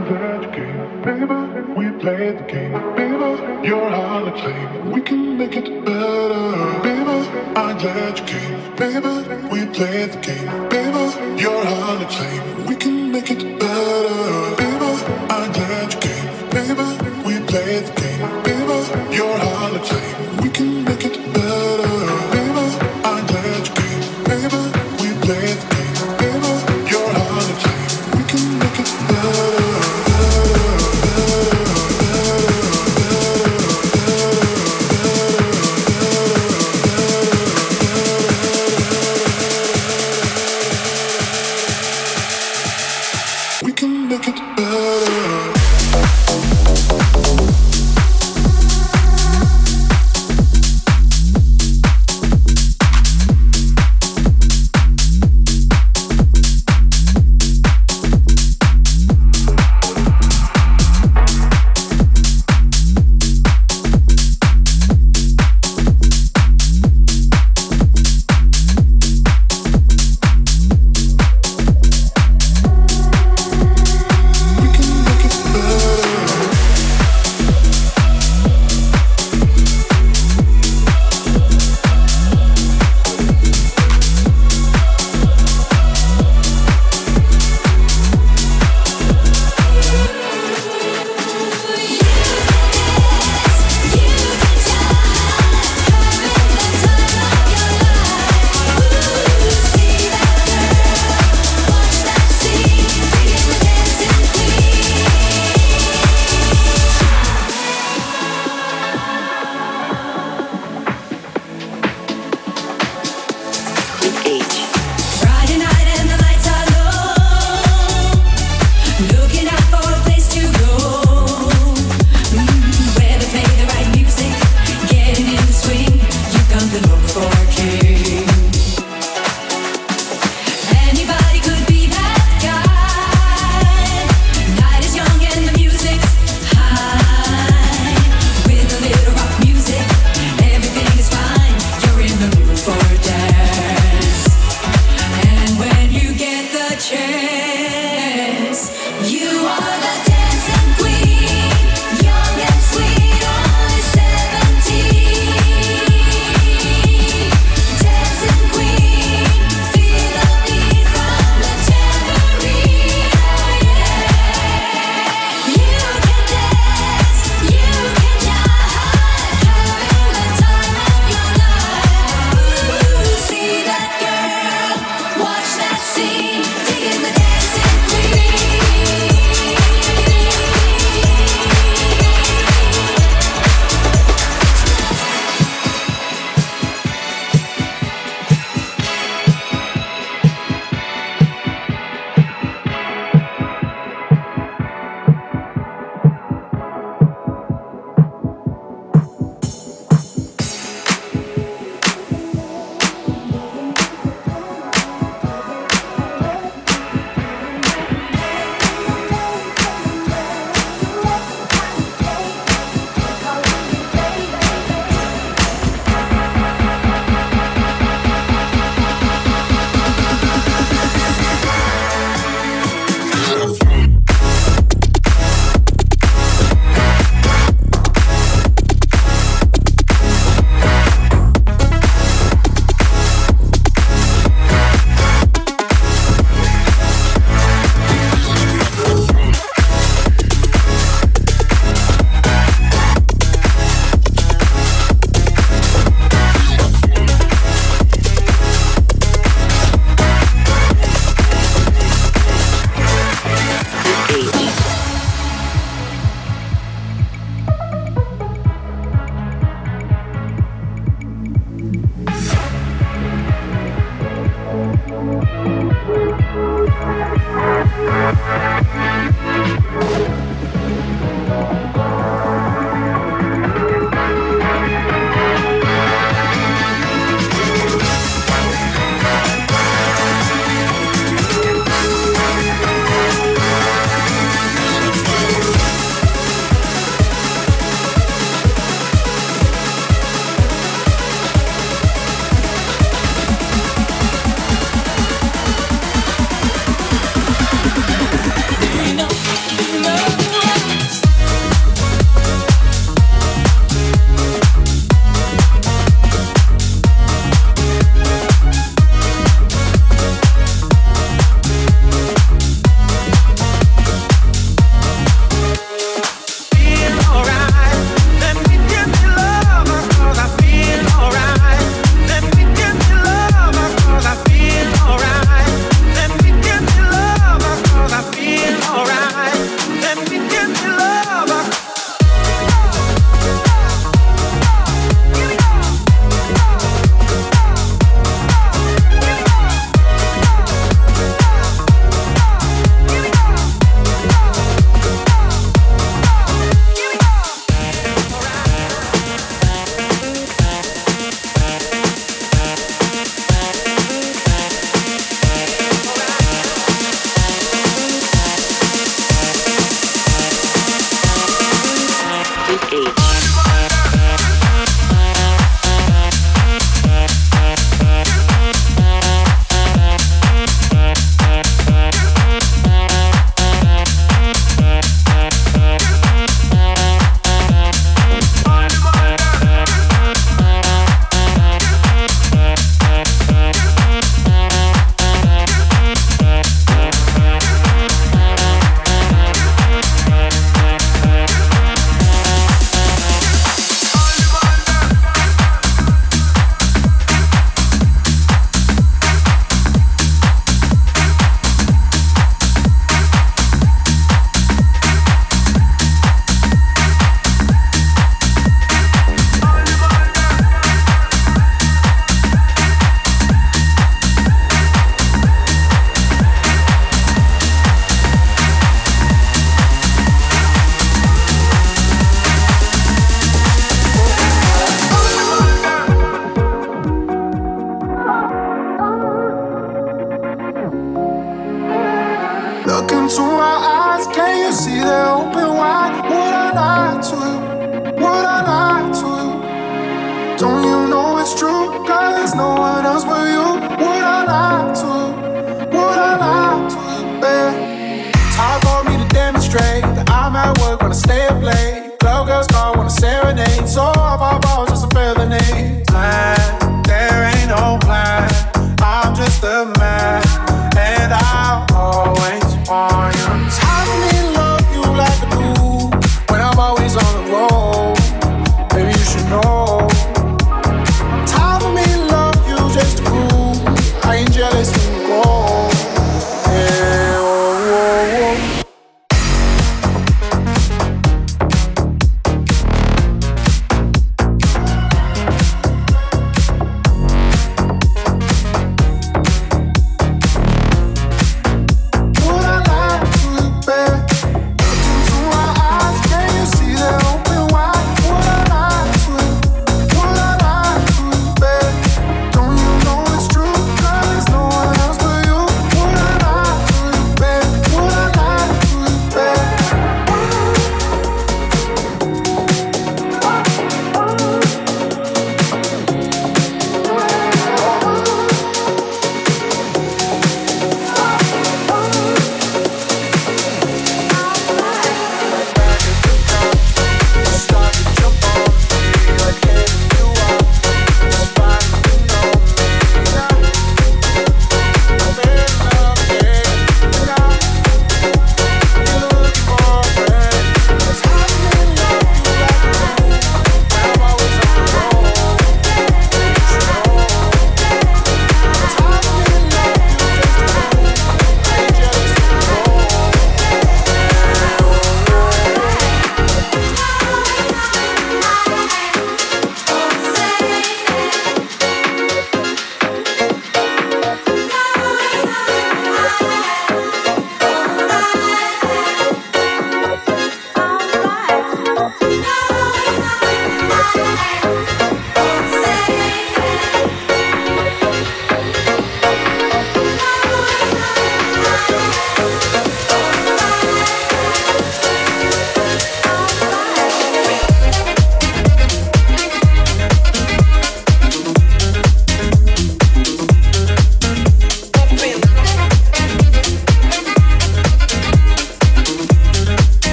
gotta the game, baby. We played the game, baby. You're hard to claim. We can make it better, baby. I'm glad you came, baby. We played the game, baby. You're hard to claim. We can make it better, baby. I'm glad you came, baby. We played the game, baby. You're hard to claim. We can.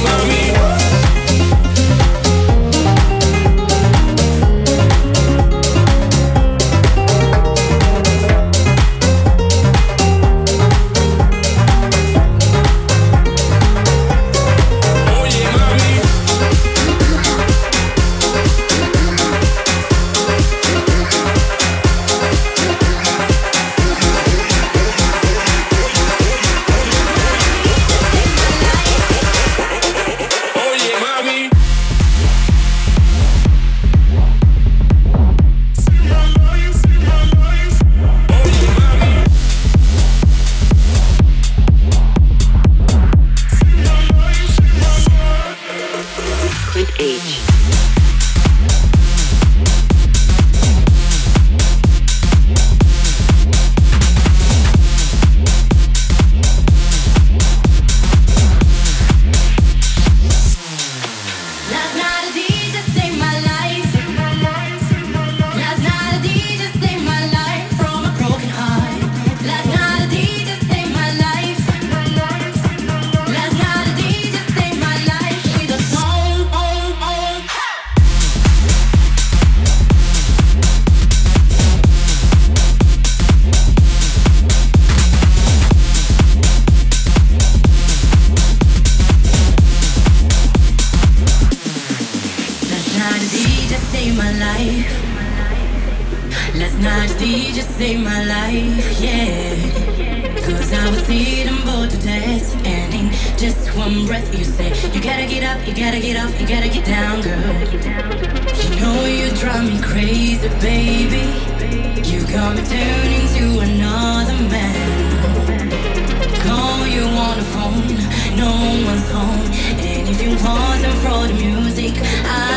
mami. no one's home. And if you pause and throw the music, I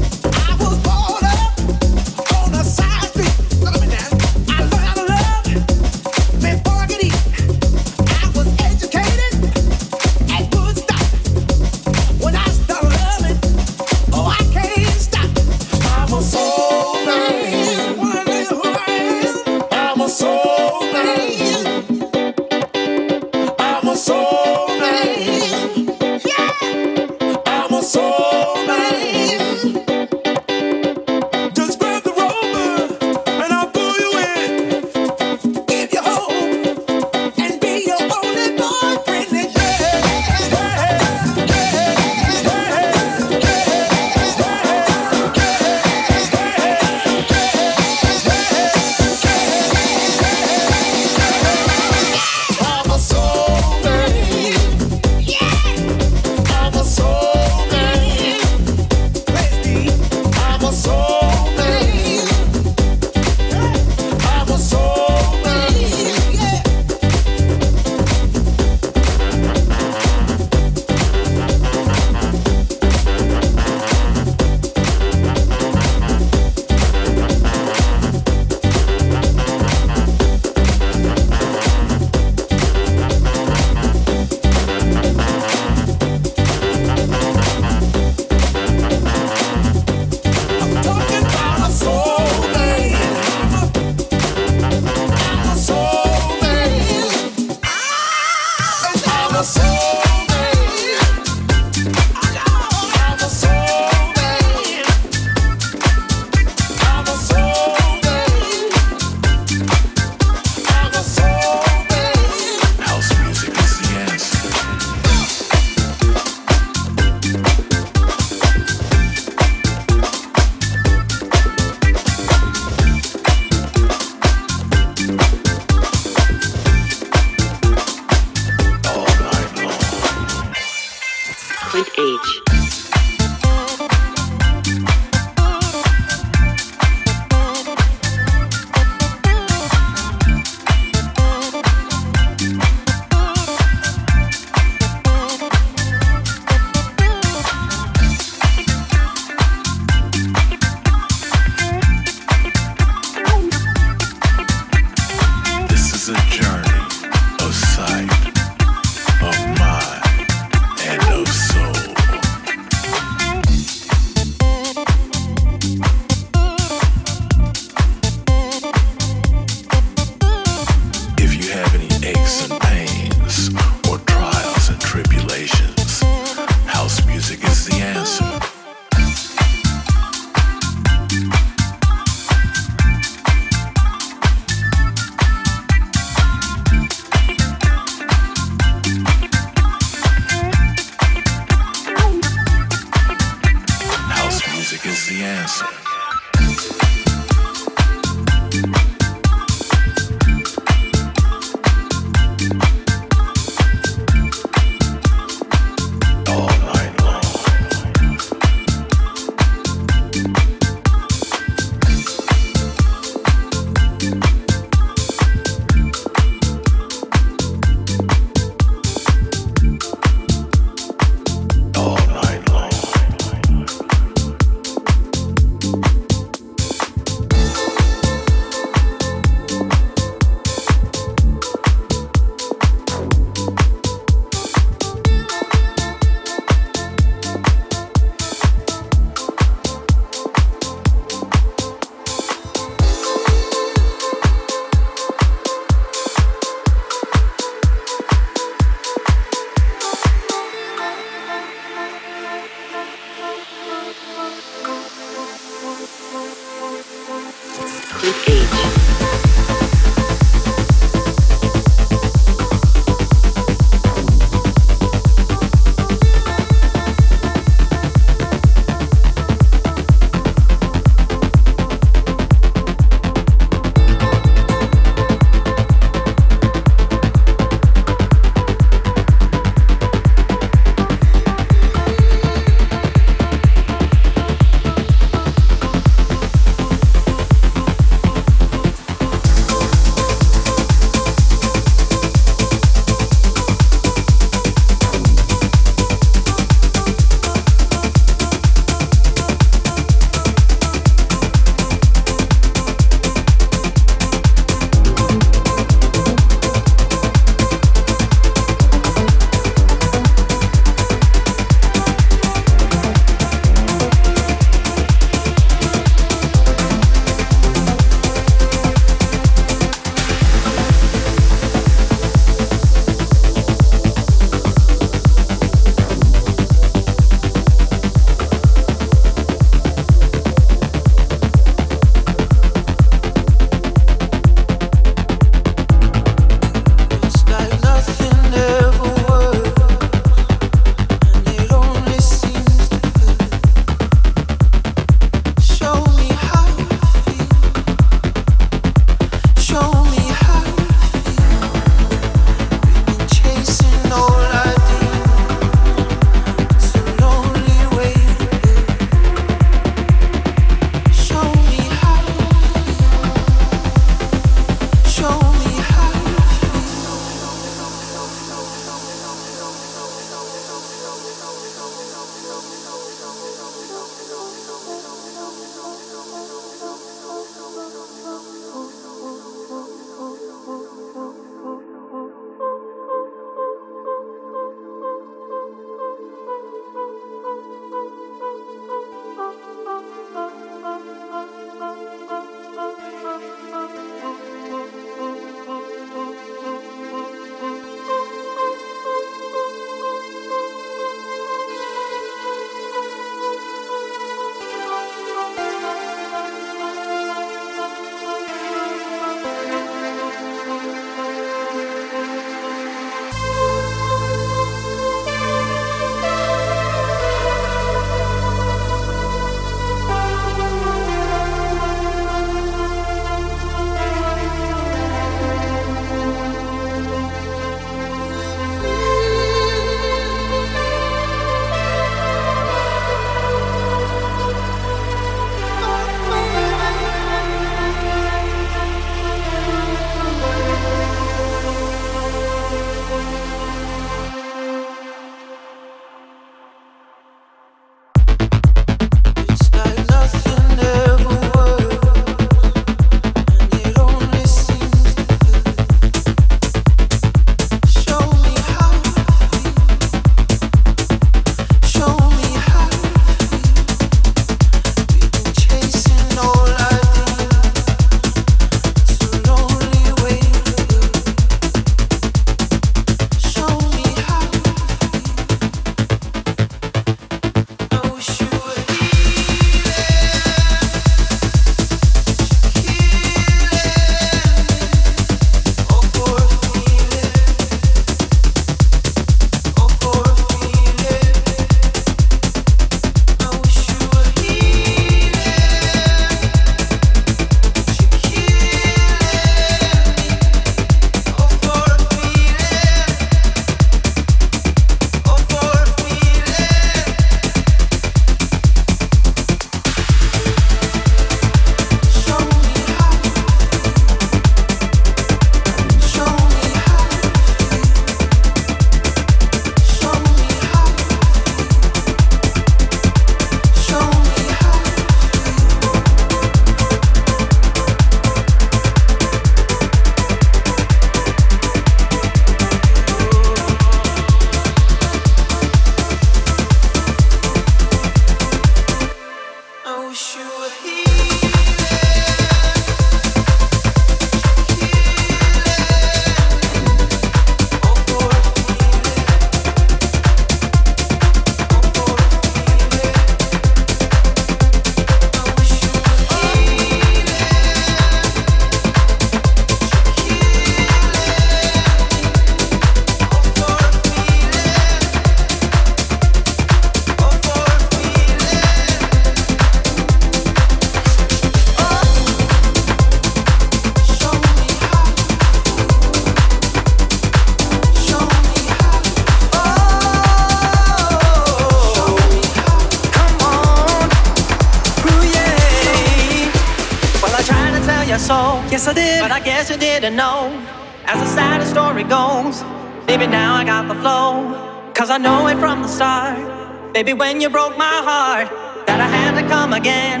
Baby, when you broke my heart, that I had to come again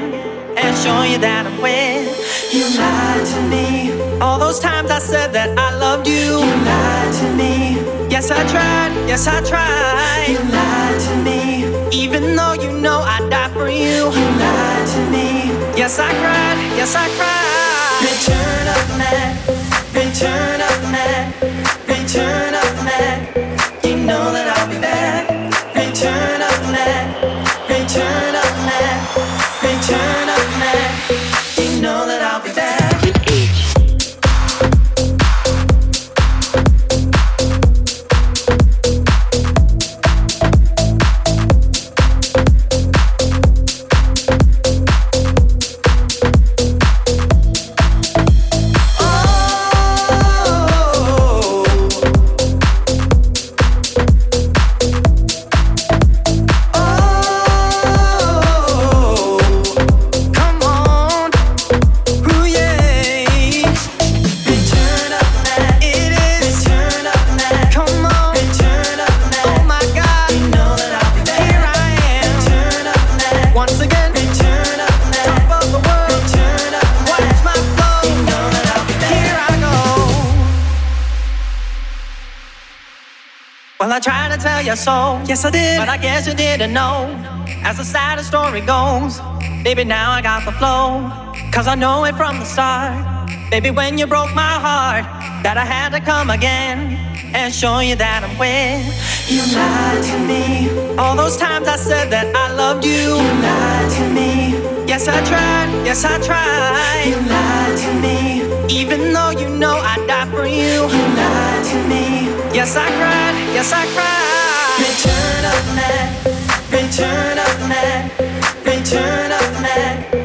and show you that I'm with. You lied to me. All those times I said that I loved you. You lied to me. Yes, I tried. Yes, I tried. You lied to me. Even though you know I'd die for you. You lied to me. Yes, I cried. Yes, I cried. Return of man. Return of man. Return tried to tell you so. Yes, I did. But I guess you didn't know. As the saddest story goes, baby, now I got the flow. Cause I know it from the start. Baby, when you broke my heart, that I had to come again and show you that I'm with. You lied to me. All those times I said that I loved you. You lied to me. Yes, I tried. Yes, I tried. You lied to me. Even though you know I'd die for you. You lied to me. Yes, I cried. Yes, I cried. Return of man. Return of man. Return of man.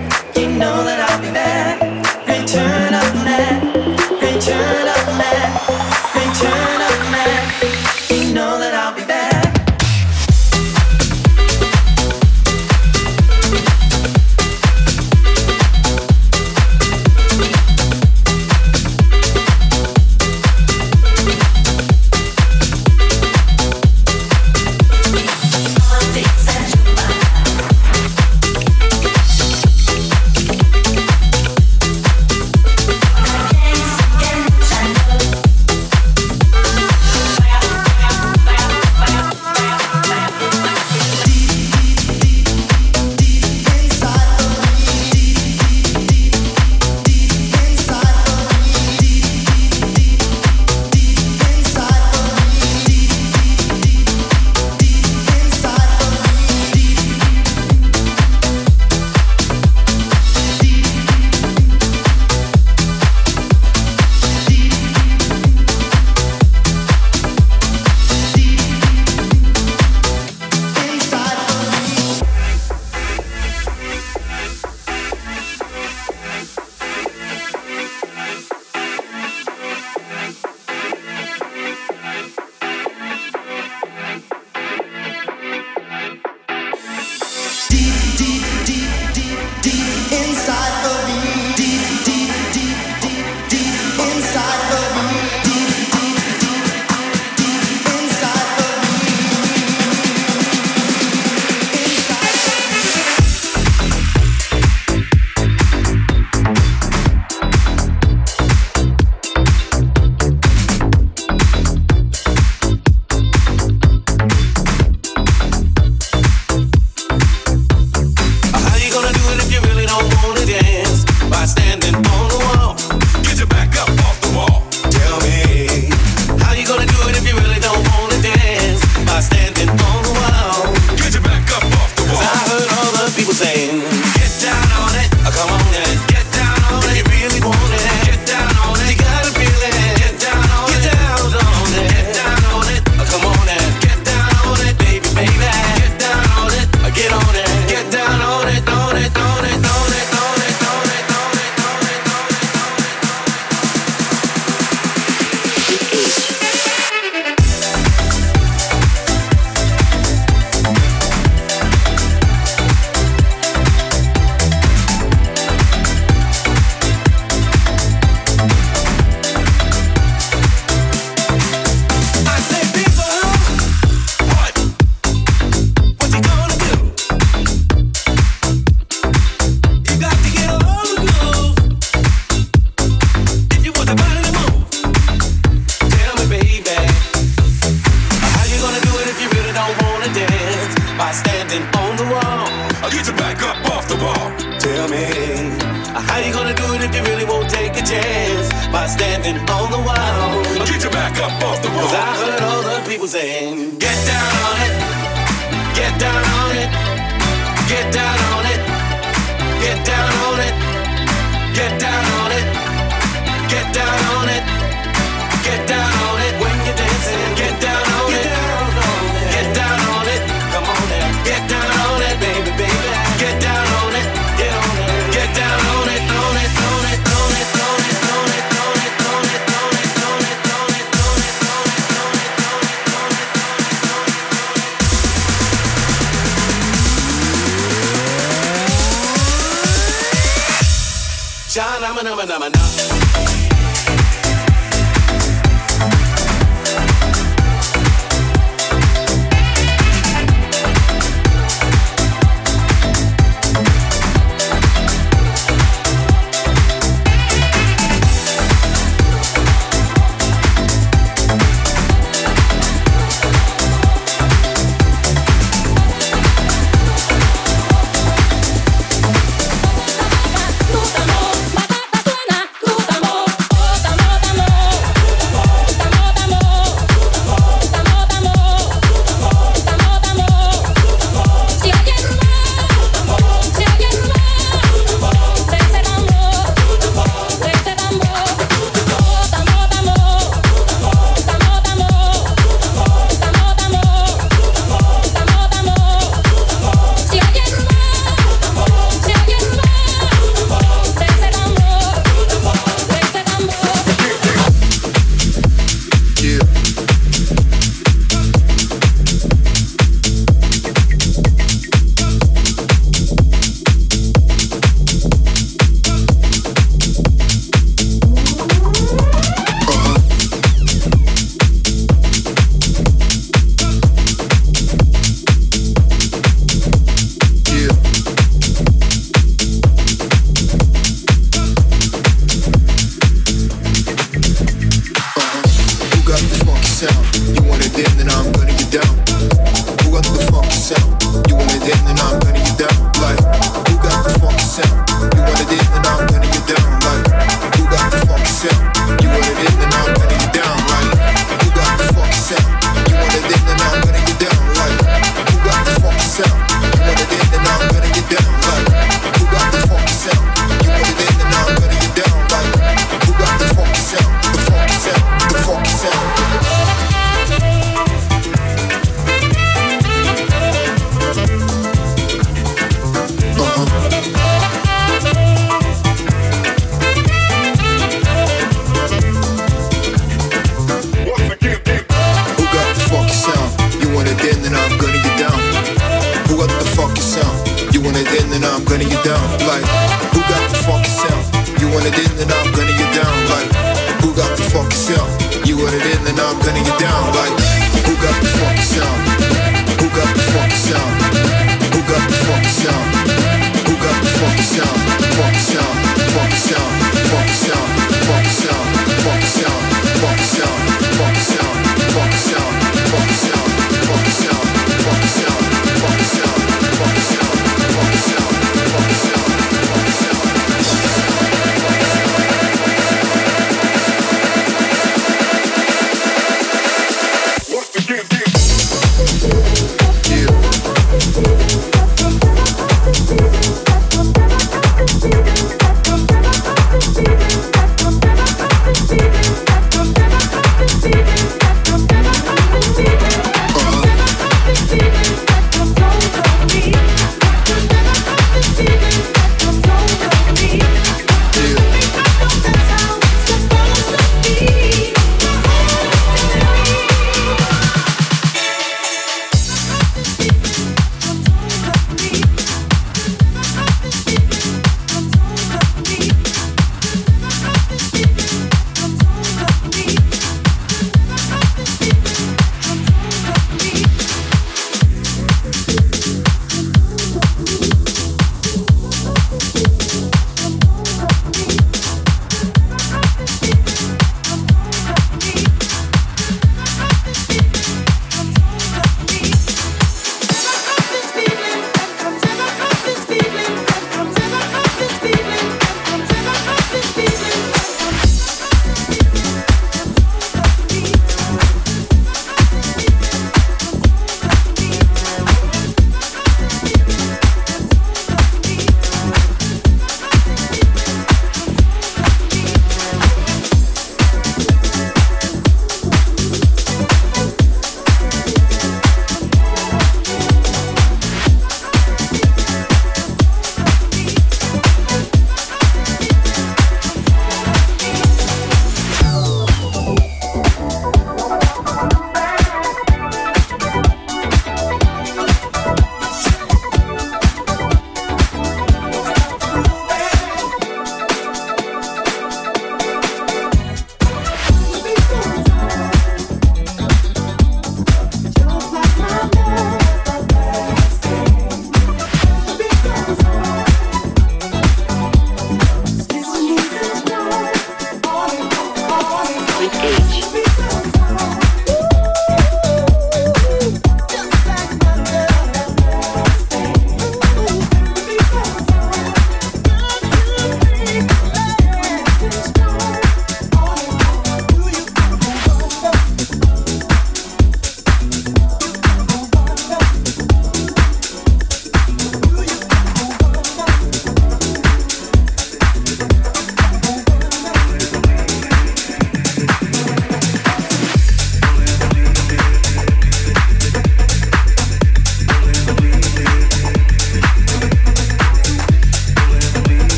I'm a, I'm a, I'm a, I'm a.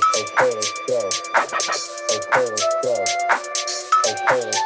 Quint H. Okay, let's go.